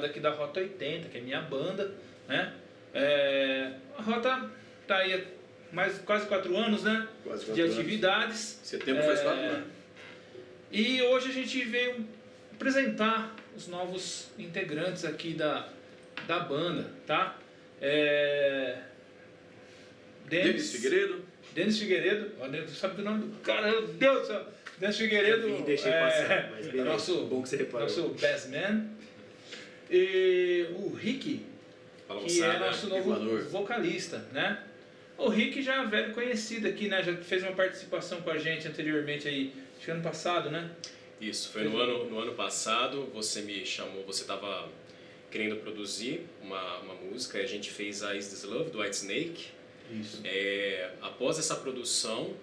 rapaziada aqui da Rota 80, que é minha banda, né? É, a Rota tá aí há mais quase quatro anos, né? Quase quatro de anos. atividades. Setembro faz É, quatro anos. E hoje a gente veio apresentar os novos integrantes aqui da, da banda, tá? É... Denis Figueiredo. Denis Figueiredo, sabe o nome do cara? Meu Deus do céu! Denis Figueiredo, Eu vi, deixei é, passar, mas beleza. nosso, Bom que você reparou. nosso best man. E o Rick, Fala, que é moçada. nosso novo Iguanor. vocalista, né? O Rick já é velho conhecido aqui, né? Já fez uma participação com a gente anteriormente aí, acho que ano passado, né? Isso, foi no ano, no ano passado, você me chamou, você estava querendo produzir uma, uma música, e a gente fez a Is This Love, do White Snake. Isso. É, após essa produção,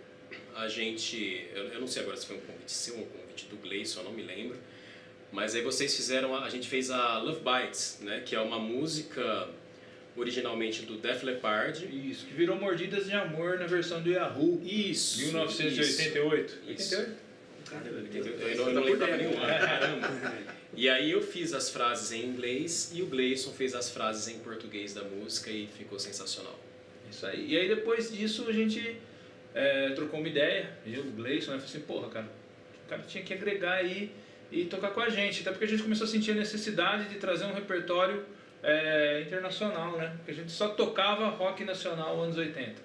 a gente, eu, eu não sei agora se foi um convite seu ou um convite do Gleison, eu não me lembro, mas aí vocês fizeram, a, a gente fez a Love Bites, né, que é uma música originalmente do Def Leppard. Isso, que virou Mordidas de Amor na versão do Yahoo, Isso. 1988. Isso. 88? Entendeu? Eu não, eu não lembrava nenhum ano, caramba. E aí eu fiz as frases em inglês e o Gleison fez as frases em português da música e ficou sensacional. Isso aí. E aí depois disso a gente é, trocou uma ideia, eu, o Gleison, né? Falei assim, porra, cara, o cara tinha que agregar aí e tocar com a gente. Até porque a gente começou a sentir a necessidade de trazer um repertório é, internacional, né? Porque a gente só tocava rock nacional anos 80.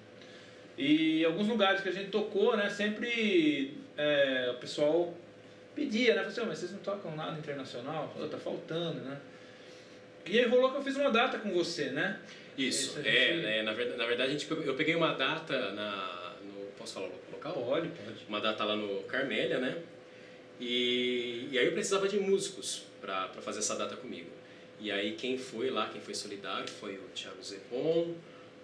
E alguns lugares que a gente tocou, né, sempre é, o pessoal pedia, né? Falei assim, "Ô, mas vocês não tocam nada internacional? Pô, tá faltando, né? E aí rolou que eu fiz uma data com você, né? Isso, é, gente- né, na, verdade, na verdade a gente, eu peguei uma data na, no, posso falar o local? Pode, pode. Uma data lá no Carmélia, né? E, e aí eu precisava de músicos para fazer essa data comigo. E aí quem foi lá, quem foi solidário foi o Thiago Zepon,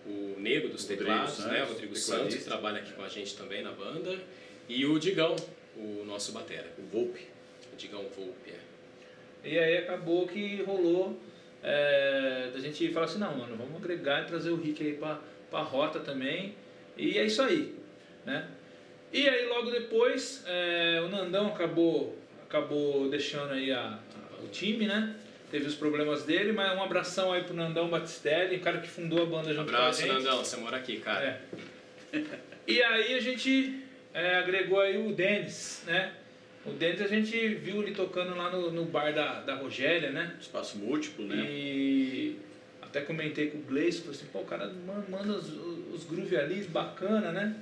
o Nego dos Rodrigo teclados, né? Santos, Rodrigo tecladista. Santos, que trabalha aqui com a gente também na banda, e o Digão, o nosso batera. O Volpe. O Digão Volpe, é. E aí acabou que rolou é, da gente falar assim, não, mano, vamos agregar e trazer o Rick aí pra, pra rota também. E é isso aí, né? E aí logo depois é, o Nandão acabou, acabou deixando aí a, a- o time, né? Teve os problemas dele, mas um abração aí pro Nandão Batistelli, o cara que fundou a banda junto Abraço, com a gente. Nandão, você mora aqui, cara. É. E aí a gente é, agregou aí o Denis, né? O Denis a gente viu ele tocando lá no, no bar da, da Rogélia, né? Espaço múltiplo, né? E até comentei com o Gleison, falei assim, pô, o cara man- manda os, os groove ali, bacana, né?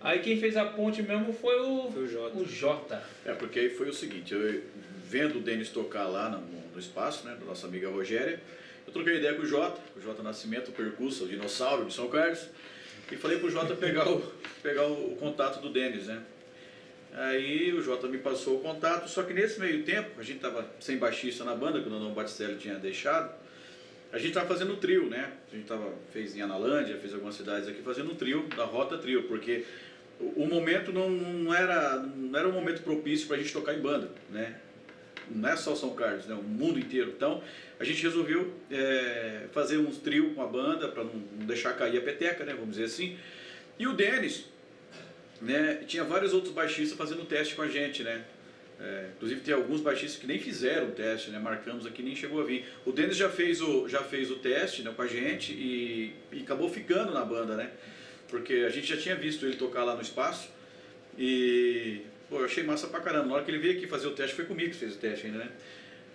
Aí quem fez a ponte mesmo foi o, Foi o Jota. o Jota. É, porque aí foi o seguinte, eu vendo o Denis tocar lá no, no espaço, né, da nossa amiga Rogéria, eu troquei ideia com o Jota, o Jota Nascimento, o percurso, o dinossauro de São Carlos, e falei pro Jota pegar o, pegar o, contato do Denis, né? Aí o Jota me passou o contato, só que nesse meio tempo, a gente tava sem baixista na banda, que o Nandão Batistelli tinha deixado, a gente tava fazendo trio, né? A gente tava, fez em Analândia, fez algumas cidades aqui, fazendo um trio, da Rota Trio, porque o, momento não, não, era, não era um momento propício pra gente tocar em banda, né? Não é só São Carlos, né? O mundo inteiro. Então, a gente resolveu é, fazer uns trio com a banda, para não, não deixar cair a peteca, né? Vamos dizer assim. E o Denis, né? Tinha vários outros baixistas fazendo teste com a gente, né? É, inclusive tem alguns baixistas que nem fizeram o teste, né? Marcamos aqui nem chegou a vir. O Denis já fez o, já fez o teste né, com a gente e, e acabou ficando na banda, né? Porque a gente já tinha visto ele tocar lá no espaço e pô, eu achei massa pra caramba. Na hora que ele veio aqui fazer o teste, foi comigo que fez o teste ainda, né?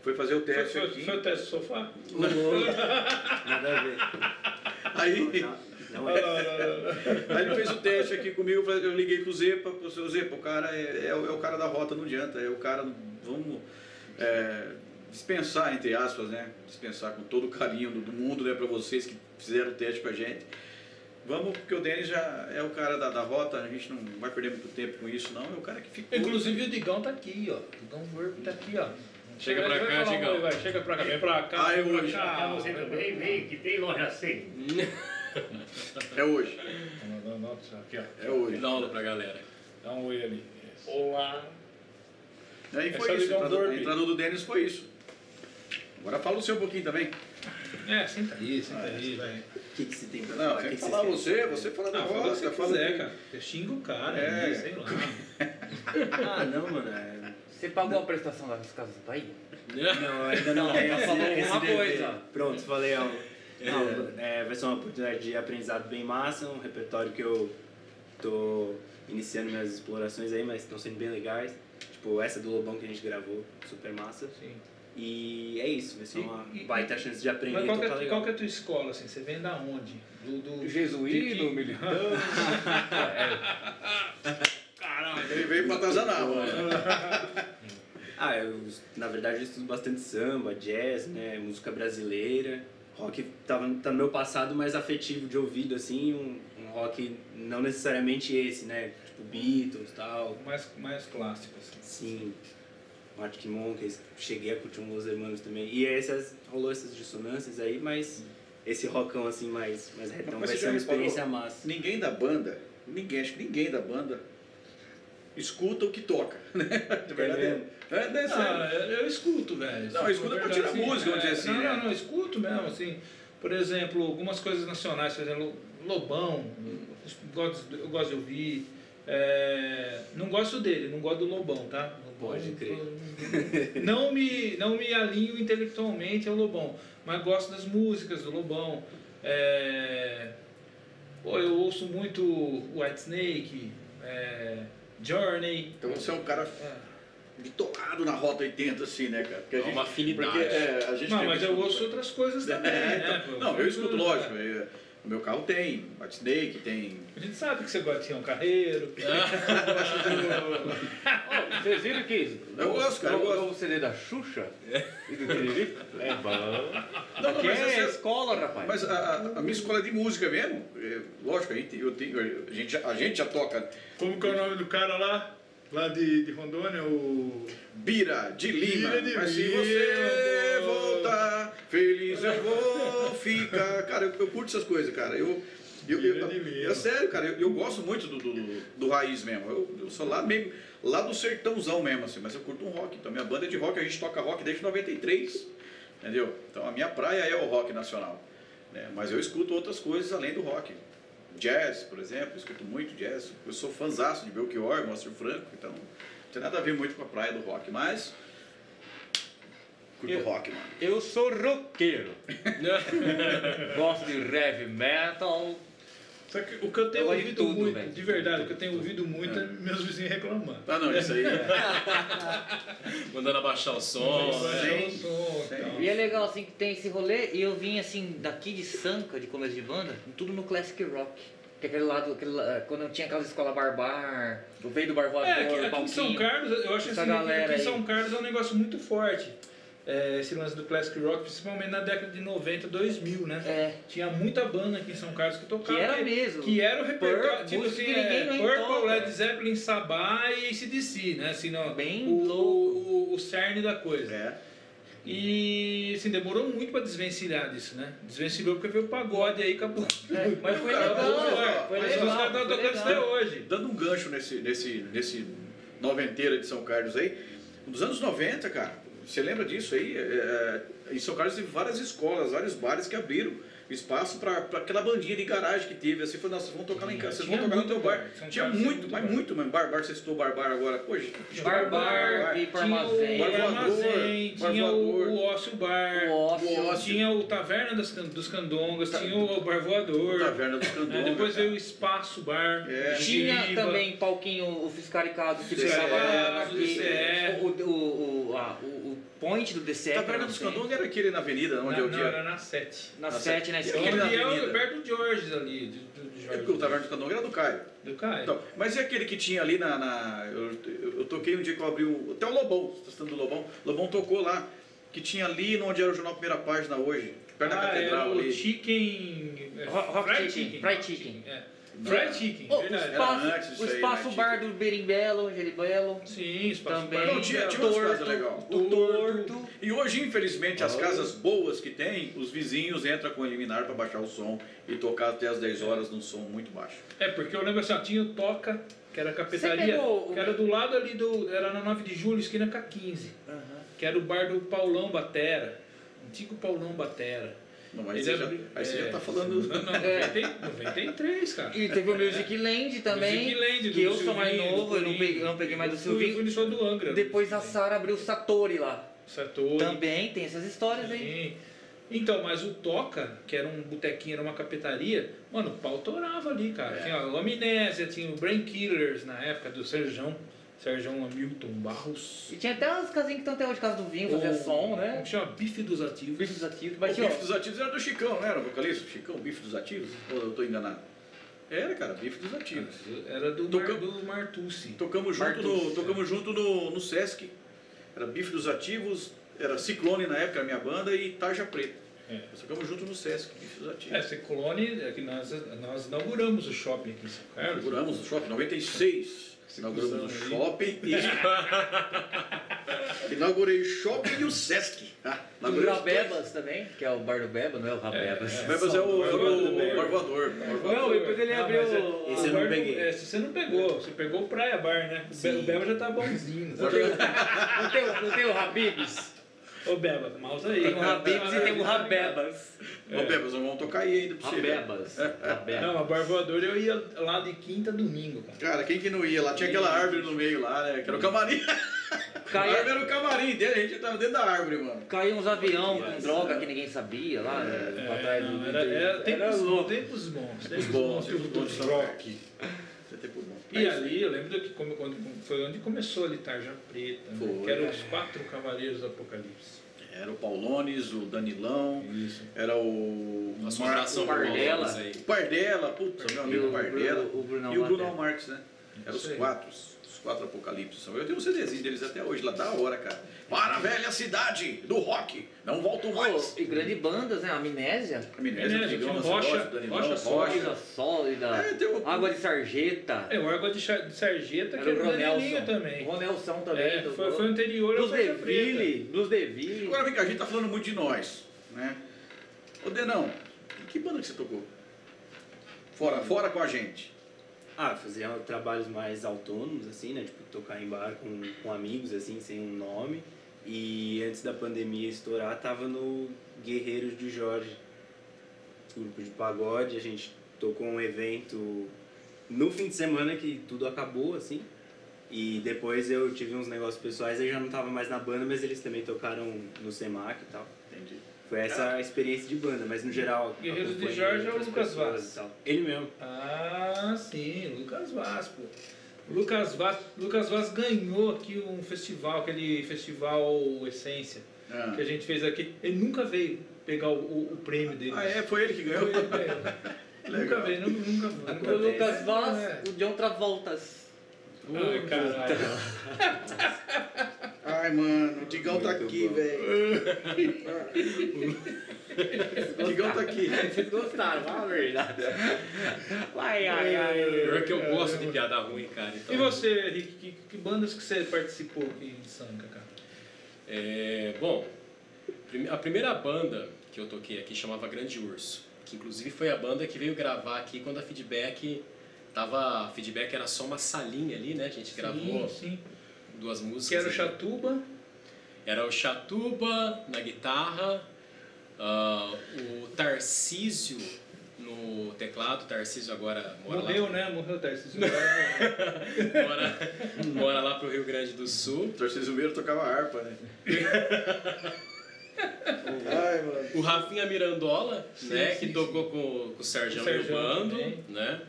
Foi fazer o Foi, teste foi, aqui. foi o teste do sofá? Nada a ver. Aí, Não, não é. aí ele fez o teste aqui comigo, eu liguei pro Zepa, pro seu Zepa, o cara é, é o é o cara da rota, não adianta, é o cara, vamos é, dispensar, entre aspas, né? Dispensar com todo o carinho do, do mundo, né, pra vocês que fizeram o teste com a gente. Vamos, porque o Denis já é o cara da, da rota, a gente não vai perder muito tempo com isso, não, é o cara que ficou. Inclusive o Digão tá aqui, ó. O Digão Verbo tá aqui, ó. Chega pra cá, Digão. vai. Chega pra cá, vem pra cá. Ah, é vem pra hoje. cá. Ah, você também vem, que tem loja assim. É hoje, Aqui, ó. é hoje. Dá aula pra galera. Dá um oi ali. Olá. Aí é foi o isso, a Digão entrada, do Denis foi isso. Agora fala o seu um pouquinho também. É, senta aí, senta Ah, aí, vai. O que, que você tem pra Não, falar? O tem que, que que falar vocês querem? você, você fala Ah, fala você fala quiser, do- cara. Você xinga o cara, É. né? sei lá. Ah, não, mano. é- Você pagou a prestação das Casas da Bahia? Não, ainda não esse, falou alguma dever. coisa. Pronto, falei algo. Não, é, vai ser uma oportunidade de aprendizado bem massa, um repertório que eu tô iniciando minhas explorações aí, mas estão sendo bem legais. Tipo, essa do Lobão que a gente gravou, super massa. Sim. E é isso, vai ser uma E- e- baita chance de aprender Mas e qual que, tocar é, legal. qual que é a tua escola, assim? Você vem da onde? Do, do... Jesuíno, de- militante. Ele veio pra atazanar, mano. Ah, eu, na verdade, eu estudo bastante samba, jazz, né, música brasileira. Rock tava, tá no meu passado mais afetivo de ouvido, assim, um, um rock não necessariamente esse, né, tipo Beatles e tal. Mais, mais clássico, assim. Sim, Arctic Monkeys, cheguei a curtir um Los Hermanos também. E essas, rolou essas dissonâncias aí, mas esse rockão assim mais, mais retão Mas vai ser uma experiência massa. Ninguém da banda, ninguém, acho que ninguém da banda escuta o que toca, né? De verdade. É mesmo? É, é, é sério. Ah, eu, eu escuto, velho. Não, Se escuta for pra verdade, tirar assim, música, vamos dizer assim, Não, né? não, não, escuto mesmo, assim. Por exemplo, algumas coisas nacionais, por exemplo, Lobão, eu gosto, eu gosto de ouvir. É, não gosto dele, não gosto do Lobão, tá? Lobão, Pode crer. Não me, não me alinho intelectualmente ao Lobão, mas gosto das músicas do Lobão. É, pô, eu ouço muito Whitesnake, é, Journey. Então você é um cara bitolado na Rota 80, assim, né, cara? Porque a É uma afinidade. Porque, é, a gente Não, mas eu ouço outras coisas também, É, né? então- pô? não, eu escuto, Tudo, lógico. eu- no meu carro tem White Snake, tem. A gente sabe que você gosta de ser um carreiro. Vocês viram que Eu gosto, cara, eu o- gosto. O CD da Xuxa e do Tiriri? É bom. Não, Aqui mas é essa- escola, rapaz. Mas a, a- minha escola é de música mesmo, é, lógico, a gente, eu tenho, a, gente, já- a gente já toca Como que é o nome do cara lá? Lá de, de Rondônia, o. Bira de Lima. Bira de mas se você voltar, feliz eu vou ficar. Cara, eu, eu curto essas coisas, cara. Eu, eu, eu, Lima. é sério, cara, eu, eu gosto muito do, do, do raiz mesmo. Eu, eu sou lá mesmo, lá do sertãozão mesmo, assim, mas eu curto um rock. Então minha banda é de rock, a gente toca rock desde 93. Entendeu? Então a minha praia é o rock nacional. né? Mas eu escuto outras coisas além do rock. Jazz, por exemplo, eu escuto muito jazz. Eu sou fãzaço de Belchior, Márcio Franco, então não tem nada a ver muito com a praia do rock, mas. Curto Eu- rock, mano. Eu sou roqueiro. Gosto de heavy metal. Só que o que eu tenho Eu ouvido tudo, muito, velho. de verdade, o que eu tenho ouvido muito é meus vizinhos reclamando. Ah, não, isso aí. é- Mandando abaixar o som. Né? o som, Sim. então. E é legal assim que tem esse rolê e eu vim assim daqui de Sanca, de começo de banda, tudo no classic rock. Que é aquele lado, aquele, la- quando eu tinha aquelas escola barbar, eu veio do Barvoador, É, aqui, aqui em São. Carlos, eu acho Essa assim, aqui em aí. São Carlos é um negócio muito forte. É, esse lance do classic rock, principalmente na década de 90, 2000, né? É, Tinha muita banda aqui em São Carlos que tocava. que era mesmo. Que era o repertório, Pur- tipo música assim, que ninguém é, Purple, toca. Led Zeppelin, Sabá e ACDC, né? Assim, não, Bem o, louco. o, o, o cerne da coisa. É. E assim, demorou muito pra desvencilhar disso, né? Desvencilhou porque veio o pagode aí acabou. É, mas foi Cara, legal, vamos- foi Mas legal. os caras estão foi tocando isso até legal. hoje. Dando um gancho nesse, nesse, nesse noventeira de São Carlos aí, nos anos 90, cara, você lembra disso aí? É, é, em São Carlos teve várias escolas, vários bares que abriram espaço para aquela bandinha de garagem que teve. Assim, falou, nossa, vocês vão tocar lá em casa, vocês vão Tinha tocar no muito teu bar. bar. Tinha muito, mas muito muito, mano. Barbar, você citou Barbar agora. Poxa, armazém. o Bar voador, Armazém, Bar tinha o, Ócio Bar, O ócio. ócio. tinha o Taverna das, dos Candongas, tinha o Bar Voador, Taverna dos né? Candongas. depois veio o Espaço Bar, É. Tinha Jiriba. também palquinho, o fiscaricado que deixava DCE. o, o, o, a- o, o point do DCE. Taverna dos Candongas era aquele na avenida, onde Na, é o não, dia. era na 7. Na Na 7, né? E Ali aquele na é avenida? o- perto do George ali, do, do, do É Jorge. porque o Taverna dos Candongas era do Caio. Do Caio. Então, mas e aquele que tinha ali na. na- eu, eu- eu toquei um dia que eu abri o. Até o Lobão, você tá citando do Lobão. Lobão tocou lá, que tinha ali onde era o jornal Primeira Página hoje, perto da ah, catedral era o ali. Chicken... é, Ro- Rock Fried Chicken, Fried Chicken. É. Fried Chicken, Oh, o verdade. espaço, Era antes o aí, espaço né, bar do Berimbelo, Geribelo. Sim, espaço Também. bar. Não, tinha- tinha umas torto, casas legais. O torto. E hoje, infelizmente, as casas boas que tem, os vizinhos entram com o eliminar para baixar o som e tocar até as 10 horas num som muito baixo. É, porque eu lembro assim, ó, tinha o Toca, que era a cafetaria, o- que era do lado ali do. Era na 9 de julho, esquina com a 15. Que era o bar do Paulão Batera. Antigo Paulão Batera. Não, mas Ele você já, aí você é. já tá falando. Não, não, É. 90 93, cara. E teve o Music Land também, Music Land, do que eu sou mais novo, eu não peguei, eu não peguei mais do Eu fui- Silvinho. Fui no show do Angra. Depois a Sara abriu o Satori lá. Satori. Também tem essas histórias aí. Sim. Então, mas o Toca, que era um botequinho, era uma cafetaria, mano, o pau torava ali, cara. É. Tinha o Amnésia, tinha o Brain Killers na época do Serjão, Serjão Hamilton Barros. E tinha até umas casinhas que estão até hoje, casa do vinho, fazia O- som, Como né? que chama? Bife dos Ativos. Bife dos ativos. O Mas tinha, bife dos ativos era do Chicão, não era? O vocalista? Chicão, bife dos ativos? Ou eu tô enganado? Era, cara, bife dos ativos. Era do, Mar, Toca- do Martucci. Tocamos junto, no, Martins, tocamos junto no, no Sesc. Era bife dos ativos, era Ciclone na época, a minha banda, e Tarja Preta. É. Nós tocamos junto no Sesc, bife dos ativos. É, Ciclone, é que nós, nós inauguramos o shopping aqui em São Carlos. Inauguramos o shopping, 96. Inauguramos o shopping e... Inaugurei o shopping e o Sesc. Ah, o os dois. Rabebas também, que é o bar do Beba, não é o Rabebas. É, O Bebas é o, é o. Não, depois ele abriu é- o- Esse eu não do- peguei. É, se você não pegou, você pegou o Praia Bar, né? O. O Beba já tá bonzinho. Não tem, o- não, tem, o- não tem o Habibs? Ô Beba, mouse aí. Tem o Habibs e tem o Rabebas. Ô, Bebas, nós vamos tocar aí ainda pra você. Rabebas. Rabebas. Não, a Bar Voadora eu ia lá de quinta a domingo, cara. Cara, quem que não ia lá? Tinha aquela árvore no meio lá, né? Que era o camarim. A árvore Caía, era o camarim dele, a gente tava dentro da árvore, mano. caía uns avião com droga que ninguém sabia lá, né, pra trás do... era, era, tempos, Era louco. tempos bons. Tempos Tempos bons, tempos bons de do Isso. E ali eu lembro que como, quando, foi onde começou ali Tarja Preta, né? Que eram os quatro cavaleiros do Apocalipse. Era o Paulones, o Danilão, Isso. era o Nossa Mar- o Pardela. Aí. o Pardela, putz, meu E amigo o Pardela. Bruno- o Brunão e o Bruno. Marques, né? Eram os aí. Quatro, apocalipses. Eu tenho um CDzinho deles até hoje, lá da hora, cara. Para a velha cidade do rock, não volto mais. Pô, e grandes bandas, né? Amnésia, Amnésia, Amnésia, Digão, um Rocha, Danilão, Rocha Sólida. É, tem o- Água de Sarjeta, É, o Água de, de Sarjeta, que era o Ronelson. também. O Ronelson também. É, do- foi, foi anterior ao Preta. Deville, Blues Deville. Agora vem cá, a gente tá falando muito de nós, né? Ô Denão, que banda que você tocou? Fora, fora com a gente. Ah, fazia trabalhos mais autônomos, assim, né? Tipo, tocar em bar com, com amigos, assim, sem um nome. E antes da pandemia estourar, tava no Guerreiros de Jorge, grupo de pagode. A gente tocou um evento no fim de semana que tudo acabou, assim. E depois eu tive uns negócios pessoais, eu já não tava mais na banda, mas eles também tocaram no Semac e tal. Entendi. Foi essa a experiência de banda, mas no geral. Guerreiros de Jorge é o Lucas Vaz. Ele mesmo. Ah, sim, Lucas Vaz, pô. Lucas Vaz, Lucas Vaz ganhou aqui um festival, aquele festival Essência, Ah. que a gente fez aqui. Ele nunca veio pegar o, o- o prêmio dele. Ah, é? Foi ele que ganhou? Foi ele ganhou. Nunca veio, nunca, nunca, nunca O veio. Lucas É. Vaz, o John Travoltas. Ai, caralho. Ai, mano, o Digão tá aqui, velho. O Digão tá aqui. Vocês gostaram, fala a verdade. Ai, ai, ai. Pior que eu gosto de piada ruim, cara. Então, E você, Rick, que, que bandas que você participou aqui em Sanca, cara? É, bom, a primeira banda que eu toquei aqui chamava Grande Urso, que inclusive foi a banda que veio gravar aqui quando a Feedback tava, a Feedback era só uma salinha ali, né? A gente gravou Sim, sim. Duas músicas. Que era o. Chatuba. Era o Chatuba na guitarra, ah, o Tarcísio no teclado. O Tarcísio agora mora Morreu, lá, né? Morreu, Tarcísio. mora, mora lá pro Rio Grande do Sul. O Tarcísio Meiro tocava harpa, né? O Rafinha Mirandola, Sim, né, sim, que tocou com, com o Sérgio O Bando, também. né?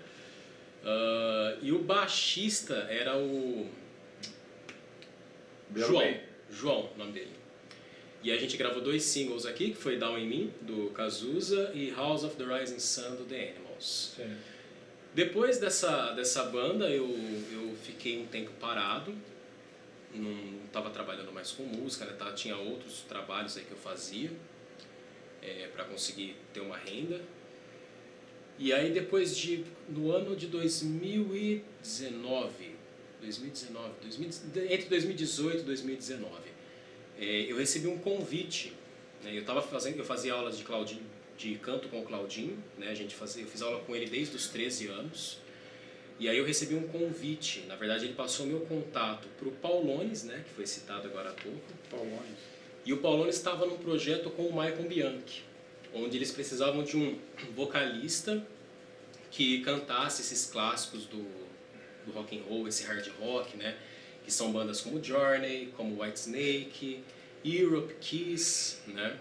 Ah, e o baixista era o João. bem. João, nome dele. E a gente gravou dois singles aqui, que foi Down in Me, do Cazuza, e House of the Rising Sun, do The Animals. Certo. Depois dessa, dessa banda, eu, eu fiquei um tempo parado, não estava trabalhando mais com música, né? Tava- tinha outros trabalhos aí que eu fazia para conseguir ter uma renda. E aí depois de, no ano de 2019, 2019, 2000 entre 2018 e 2019, eh, eu recebi um convite. Né? Eu tava fazendo, eu fazia aulas de Claudinho, de canto com o Claudinho, né? A gente fazia, eu fiz aula com ele desde os 13 anos. E aí eu recebi um convite. Na verdade, ele passou meu contato para o Paulones, né? Que foi citado agora há pouco. Paulones. E o Paulones estava num projeto com o Maicon Bianchi. onde eles precisavam de um vocalista que cantasse esses clássicos do, do rock and roll, esse hard rock, né? Que são bandas como Journey, como Whitesnake, Europe, Kiss, né?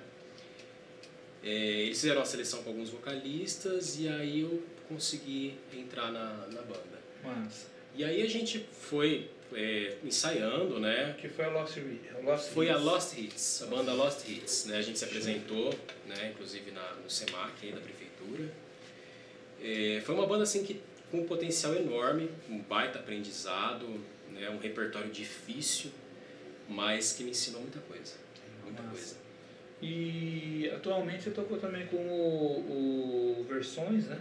É, eles fizeram a seleção com alguns vocalistas e aí eu consegui entrar na, na banda. Massa. E aí a gente foi é, ensaiando, né? Que foi a Lost, Re- a Lost Foi a Hits. Lost Hits, a banda Lost Hits, né? A gente se apresentou, né? Inclusive na, no SEMAC aí da prefeitura. É, foi uma banda assim que com um potencial enorme, um baita aprendizado, né? Um repertório difícil, mas que me ensinou muita coisa, muita Massa. coisa. E atualmente você tocou também com o, o Versões, né?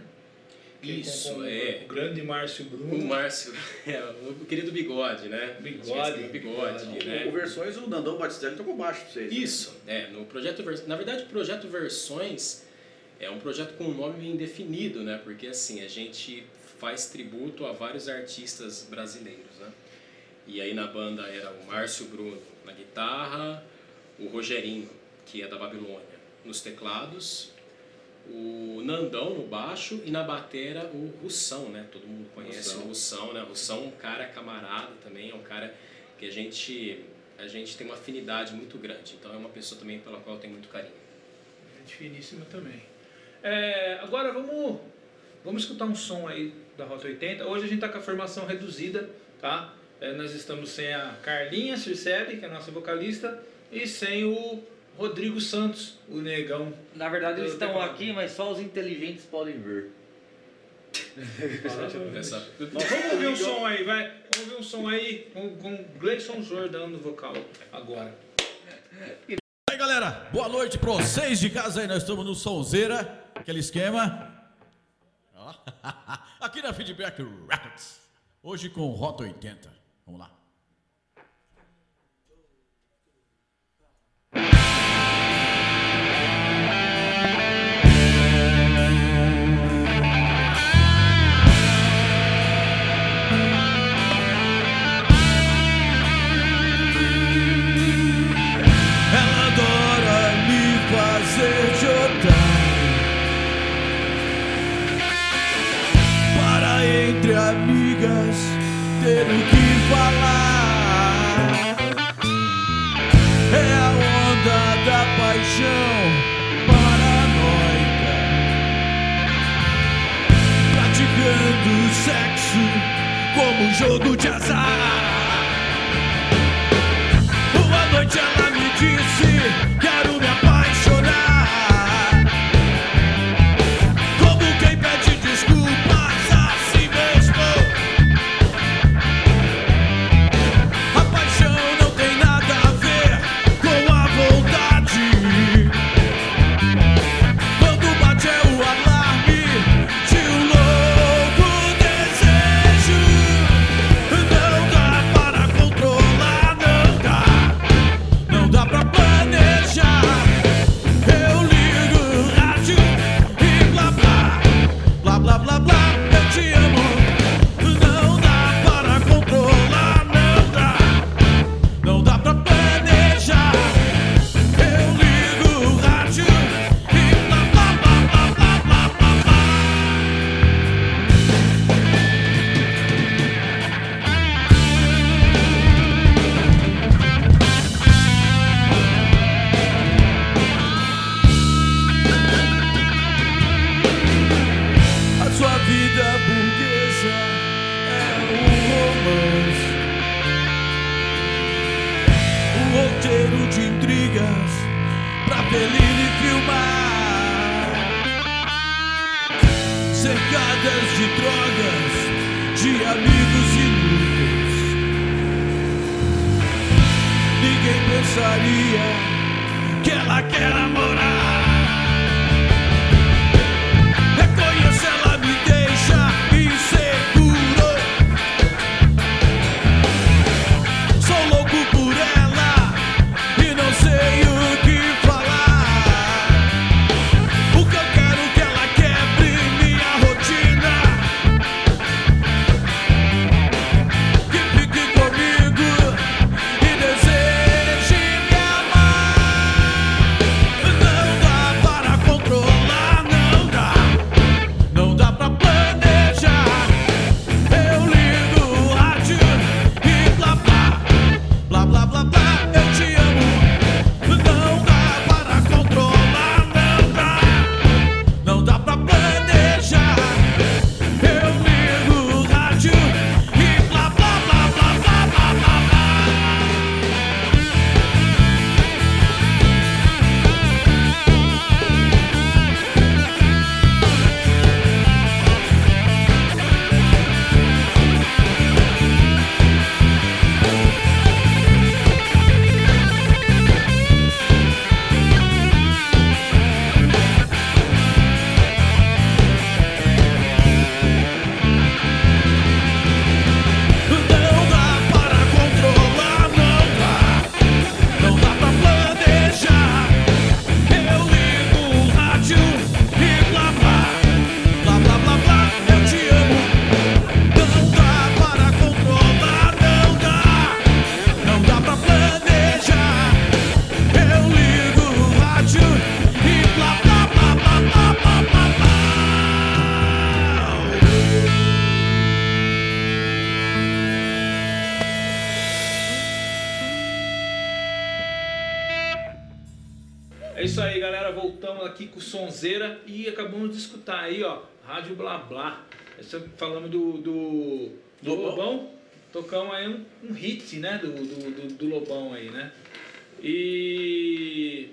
Que Isso, com, com é. O grande Márcio Bruno. O Márcio, é, o querido Bigode, né? Bigode. Esqueci, Bigode, Bigode. né? O Versões, o Nandão Batistelli tocou baixo pra vocês. né? Isso, é, no projeto Vers- na verdade o projeto Versões é um projeto com um nome indefinido, né? Porque assim, a gente faz tributo a vários artistas brasileiros, né? E aí na banda era o Márcio Bruno na guitarra, o Rogerinho, que é da Babilônia, nos teclados, o Nandão no baixo e na batera o Russão, né? Todo mundo conhece Russão. o Russão, né? O Russão é um cara camarada também, é um cara que a gente a gente tem uma afinidade muito grande. Então é uma pessoa também pela qual eu tenho muito carinho. Gente finíssima também. É, agora vamos, vamos escutar um som aí da Rota 80. Hoje a gente está com a formação reduzida, tá? É, nós estamos sem a Carlinha Circelli, que é a nossa vocalista, e sem o Rodrigo Santos, o negão. Na verdade eles estão aqui, mas só os inteligentes podem ver. Vamos ouvir um som aí, vai. Vamos ouvir um som aí com, com Gleison Jordão no vocal agora. E aí galera, boa noite pra vocês de casa aí, nós estamos no Sonzeira, aquele esquema. Ó, Aqui na Feedback Records, hoje com Rota 80. Vamos lá. Jogo de azar escutar aí, ó, Rádio Blá Blá. Essa- Falamos do, do, do Lobão. Lobão. Tocamos aí um, um hit, né, do, do, do, Lobão aí, né? E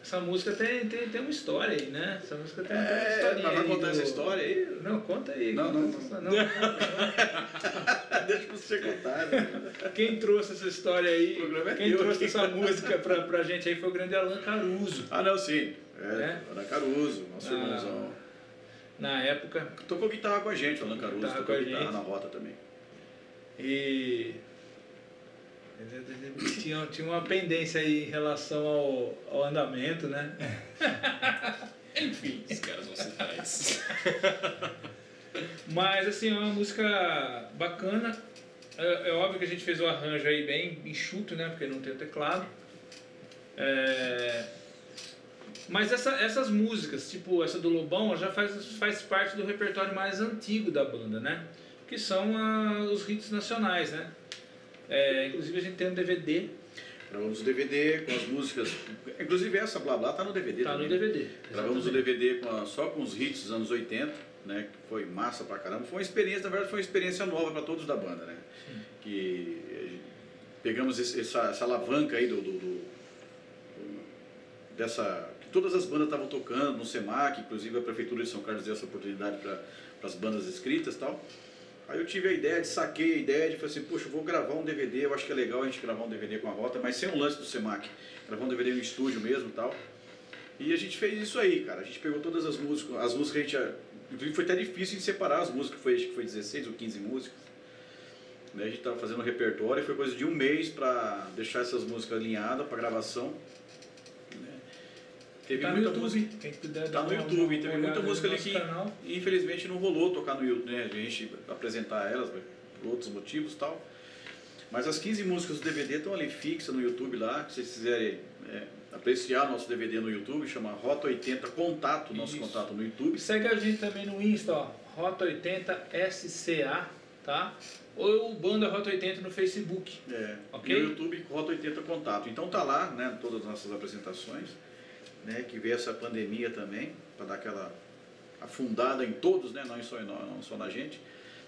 essa música tem, tem, tem uma história aí, né? Essa música tem, tem uma É, historinha mas vai contar do- essa história aí? Não, conta aí. Não, conta não, essa não. história. não. Deixa você contar. né? Quem trouxe essa história aí, é quem trouxe essa música pra, pra gente aí foi o grande Alan Caruso. Ah, não, sim. É, É? Ana Caruso, nosso Ah. irmãozão. Na época, Tocou guitarra com a gente, Alan Caruso. Guitarra tocou com a guitarra gente. na rota também. E tinha, tinha uma pendência aí em relação ao, ao andamento, né? Enfim, os caras vão citar isso. Mas assim, é uma música bacana. É, é óbvio que a gente fez o arranjo aí bem enxuto, né? Porque não tem o teclado. É, Mas essa- essas músicas, tipo essa do Lobão, já faz, faz parte do repertório mais antigo da banda, né? Que são ah, os hits nacionais, né? É, inclusive a gente tem um DVD, Gravamos o DVD com as músicas. Inclusive essa Blá Blá tá no DVD tá no também. DVD. Gravamos o. DVD com a- só com os hits dos anos 80, né? Que foi massa pra caramba. Foi uma experiência, na verdade, foi uma experiência nova pra todos da banda, né? Que eh, pegamos esse- essa, essa alavanca aí do, do- do- dessa todas as bandas estavam tocando no Semac, inclusive a prefeitura de São Carlos deu essa oportunidade para as bandas escritas, e tal. Aí eu tive a ideia de saquei a ideia de falei assim, poxa, vou gravar um DVD, eu acho que é legal a gente gravar um DVD com a Rota, mas sem o lance do Semac, gravar um DVD no estúdio mesmo, e tal. E a gente fez isso aí, cara. A gente pegou todas as músicas, as músicas que a gente. Inclusive foi até difícil de separar as músicas, foi, acho que foi 16 ou 15 músicas. Né, A gente estava fazendo um repertório e foi coisa de um mês para deixar essas músicas alinhadas para gravação. Teve Tá no muita YouTube, música. quem puder Tá no YouTube, teve muita música ali que canal. infelizmente não rolou tocar no YouTube, né? A gente apresentar elas por outros motivos e tal. Mas as 15 músicas do DVD estão ali fixas no YouTube lá, se vocês quiserem é, apreciar nosso DVD no YouTube, chama Rota 80 Contato, nosso Isso. contato no YouTube. Segue a gente também no Insta, ó, Rota 80 SCA, tá? Ou Banda Rota 80 no Facebook. É. E no YouTube Rota 80 Contato. Então tá lá, né, todas as nossas apresentações, né, que veio essa pandemia também, para dar aquela afundada em todos, né, não só, nós, não só na gente.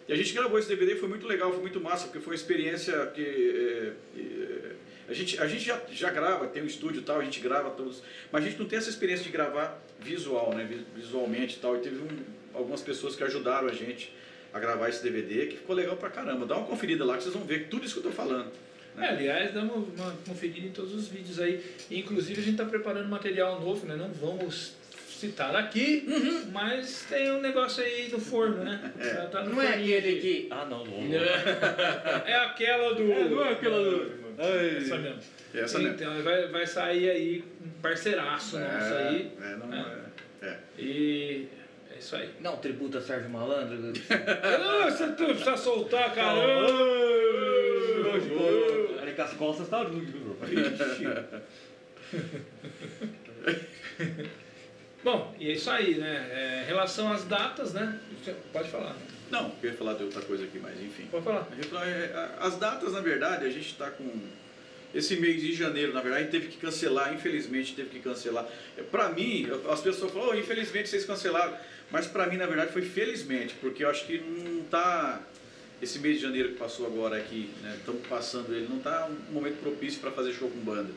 E a gente gravou esse DVD, foi muito legal, foi muito massa, porque foi uma experiência que é, é, a gente, a gente já, já grava, tem um estúdio e tal, a gente grava todos, mas a gente não tem essa experiência de gravar visual, né, vi- visualmente e tal. E teve um- algumas pessoas que ajudaram a gente a gravar esse DVD, que ficou legal pra caramba. Dá uma conferida lá que vocês vão ver tudo isso que eu tô falando. É, aliás, dá uma, conferida em todos os vídeos aí. Inclusive, a gente está preparando material novo, né? Não vamos citar aqui, mas tem um negócio aí no forno, né? Já tá no Não é aquele aqui. que. Ah, não, não. É aquela do. não é aquela do- Essa mesmo. Essa mesmo. Então, vai, vai sair aí um parceiraço nosso aí. É, não, É. é. é. E é isso aí. Não, tributa Sérgio Malandro. Você tu precisa soltar, caramba! Que as costas tá Então, Bom, e é isso aí, né? É, em relação às datas, né? Pode falar. Não, eu ia falar de outra coisa aqui, mas enfim. Pode falar. É, As datas, na verdade, a gente está com. Esse mês de janeiro, na verdade, a gente teve que cancelar, infelizmente teve que cancelar. Para mim, as pessoas falam, oh, infelizmente vocês cancelaram. Mas para mim, na verdade, foi felizmente, porque eu acho que não tá. Esse mês de janeiro que passou agora aqui, né? Estamos passando ele, não tá um momento propício para fazer show com banda.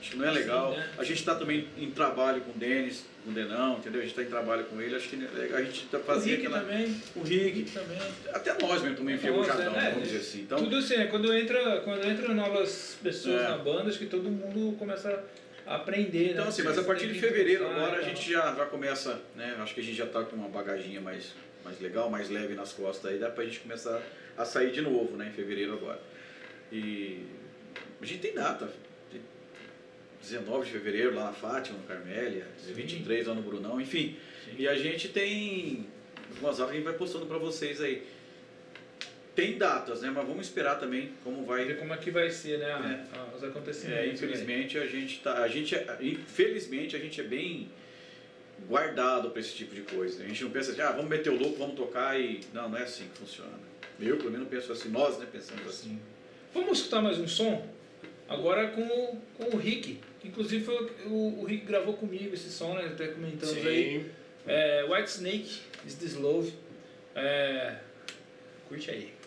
Acho que não é Sim, legal. né? A gente está também em trabalho com o Denis, com o Denão, entendeu? A gente está em trabalho com ele, acho que é legal. a gente tá O fazendo Rick aquela. também. O O Rick, também. até nós mesmo estamos enferrujadão, né? vamos dizer assim. Então, Tudo assim, é quando entra, quando entra novas pessoas É. na banda, acho que todo mundo começa a aprender, então né? assim, mas a partir de fevereiro improvisar agora a e tal. gente já, já começa, né? Acho que a gente já está com uma bagaginha mais, mais legal, mais leve nas costas aí, dá pra gente começar a sair de novo, né? Em fevereiro agora. E a gente tem data. tem 19 de fevereiro lá na Fátima, no Carmélia, 23 lá no Brunão, enfim. E a gente tem algumas datas que a gente vai postando para vocês aí tem datas, né? Mas vamos esperar também como vai. Ver como é que vai ser, né? É. Os acontecimentos. É, né? infelizmente a gente tá, a gente, é, infelizmente a gente é bem guardado para esse tipo de coisa. A gente não pensa assim, ah, vamos meter o louco, vamos tocar e não, não é assim que funciona. Eu pelo menos penso assim, nós, né, pensamos assim. Vamos escutar mais um som agora com o, com o Rick. Inclusive foi o, o Rick gravou comigo esse som, né? Até comentando Sim. aí. É, White Snake, Is This Love. É, curte aí.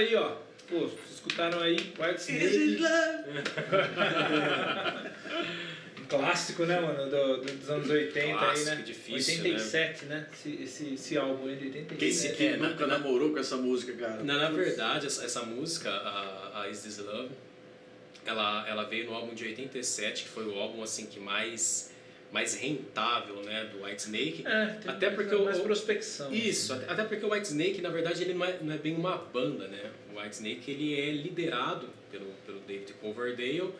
aí, ó. Pô, vocês escutaram aí? White Snake. um clássico, né, mano? Do, do, dos anos 80 clássico, aí, né? Difícil, 87, né? né? Esse, esse, esse álbum aí de 87. Quem se que é, nunca na, né? namorou com essa música, cara? Na, na verdade, essa, essa música, a, a Is This Love, ela, ela veio no álbum de 87, que foi o álbum assim que mais mais rentável né, do White Snake. É, tem até porque mais o, prospecção. Né? Isso, assim. até porque o White Snake, na verdade, ele não é, não é, bem uma banda, né? O White Snake ele é liderado pelo, pelo David Coverdale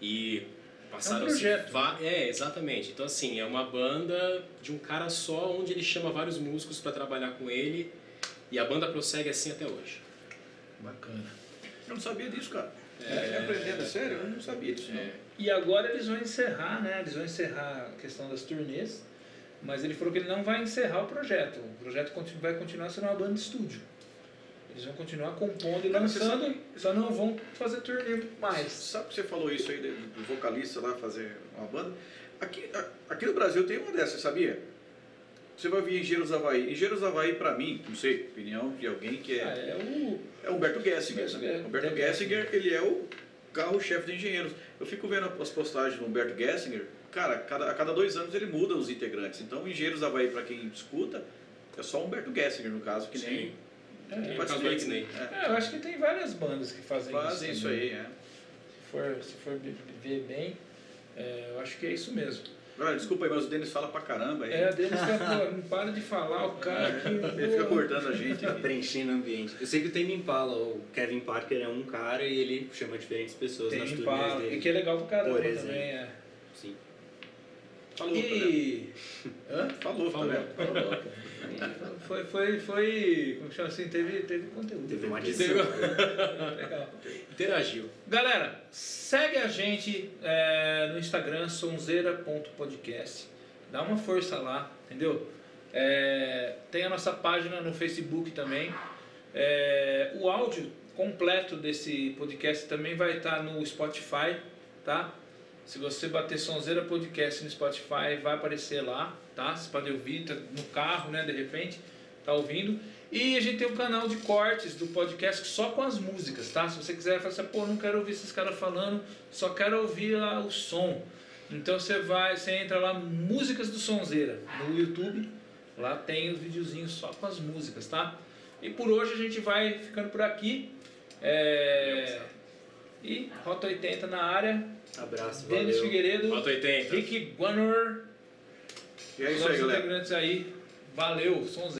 e passaram é um projeto. Né? É, exatamente. Então assim, é uma banda de um cara só onde ele chama vários músicos para trabalhar com ele e a banda prossegue assim até hoje. Bacana. Eu não sabia disso, cara. É, é, é, sério, eu não sabia disso. É. Não. E agora eles vão encerrar, né? Eles vão encerrar a questão das turnês, mas ele falou que ele não vai encerrar o projeto. O projeto vai continuar sendo uma banda de estúdio. Eles vão continuar compondo e lançando, sabe- só não vão fazer turnê mais. Sabe que você falou isso aí do vocalista lá fazer uma banda? Aqui, aqui no Brasil tem uma dessas, sabia? Você vai vir Engenheiros Havaí. Engenheiros Havaí, pra mim, não sei, opinião de alguém que Ah, é. é o. É Humberto Gessinger. Humberto Né? Humberto Gessinger, ele é o carro-chefe de engenheiros. Eu fico vendo as postagens do Humberto Gessinger, cara, cada, a cada dois anos ele muda os integrantes. Então, Engenheiros do Havaí, pra quem escuta, é só Humberto Gessinger, no caso, que nem. Sim. É, o Pode caso ser. do Disney. É. É, eu acho que tem várias bandas que fazem, Fazem isso também. aí, é. Se for, se for ver bem, é, eu acho que é isso mesmo. Galera, desculpa aí, mas o Denis fala pra caramba aí. É, deles que pô, não para de falar, o cara aqui. Ele fica cortando a gente aqui. Preenchendo o ambiente. Eu sei que o Tame Impala, o Kevin Parker é um cara e ele chama diferentes pessoas Tem nas turnês Impala, dele. e que é legal pro caramba Por exemplo. também, é. Sim. Falou, tá? E. Hã? Falou, Falou. tá? Falou. Foi, foi, foi. Como que chama assim? Teve, teve conteúdo. Teve uma Teve- adição. Legal. Interagiu. Galera, segue a gente é, no Instagram, sonzeira.podcast. Dá uma força lá, entendeu? É, tem a nossa página no Facebook também. É, o áudio completo desse podcast também vai estar no Spotify, tá? Se você bater Sonzeira Podcast no Spotify, vai aparecer lá, tá? Você pode ouvir tá no carro, né? De repente, tá ouvindo. E a gente tem um canal de cortes do podcast só com as músicas, tá? Se você quiser falar assim, pô, não quero ouvir esses caras falando, só quero ouvir lá o som. Então você vai, você entra lá, Músicas do Sonzeira, no YouTube. Lá tem os videozinhos só com as músicas, tá? E por hoje a gente vai ficando por aqui. É... E Rota 80 na área. Abraço, Denis valeu. Figueiredo, Nota 80. Rick Gunnor, E é isso nossos aí, galera. integrantes aí. Valeu, Sonzeira.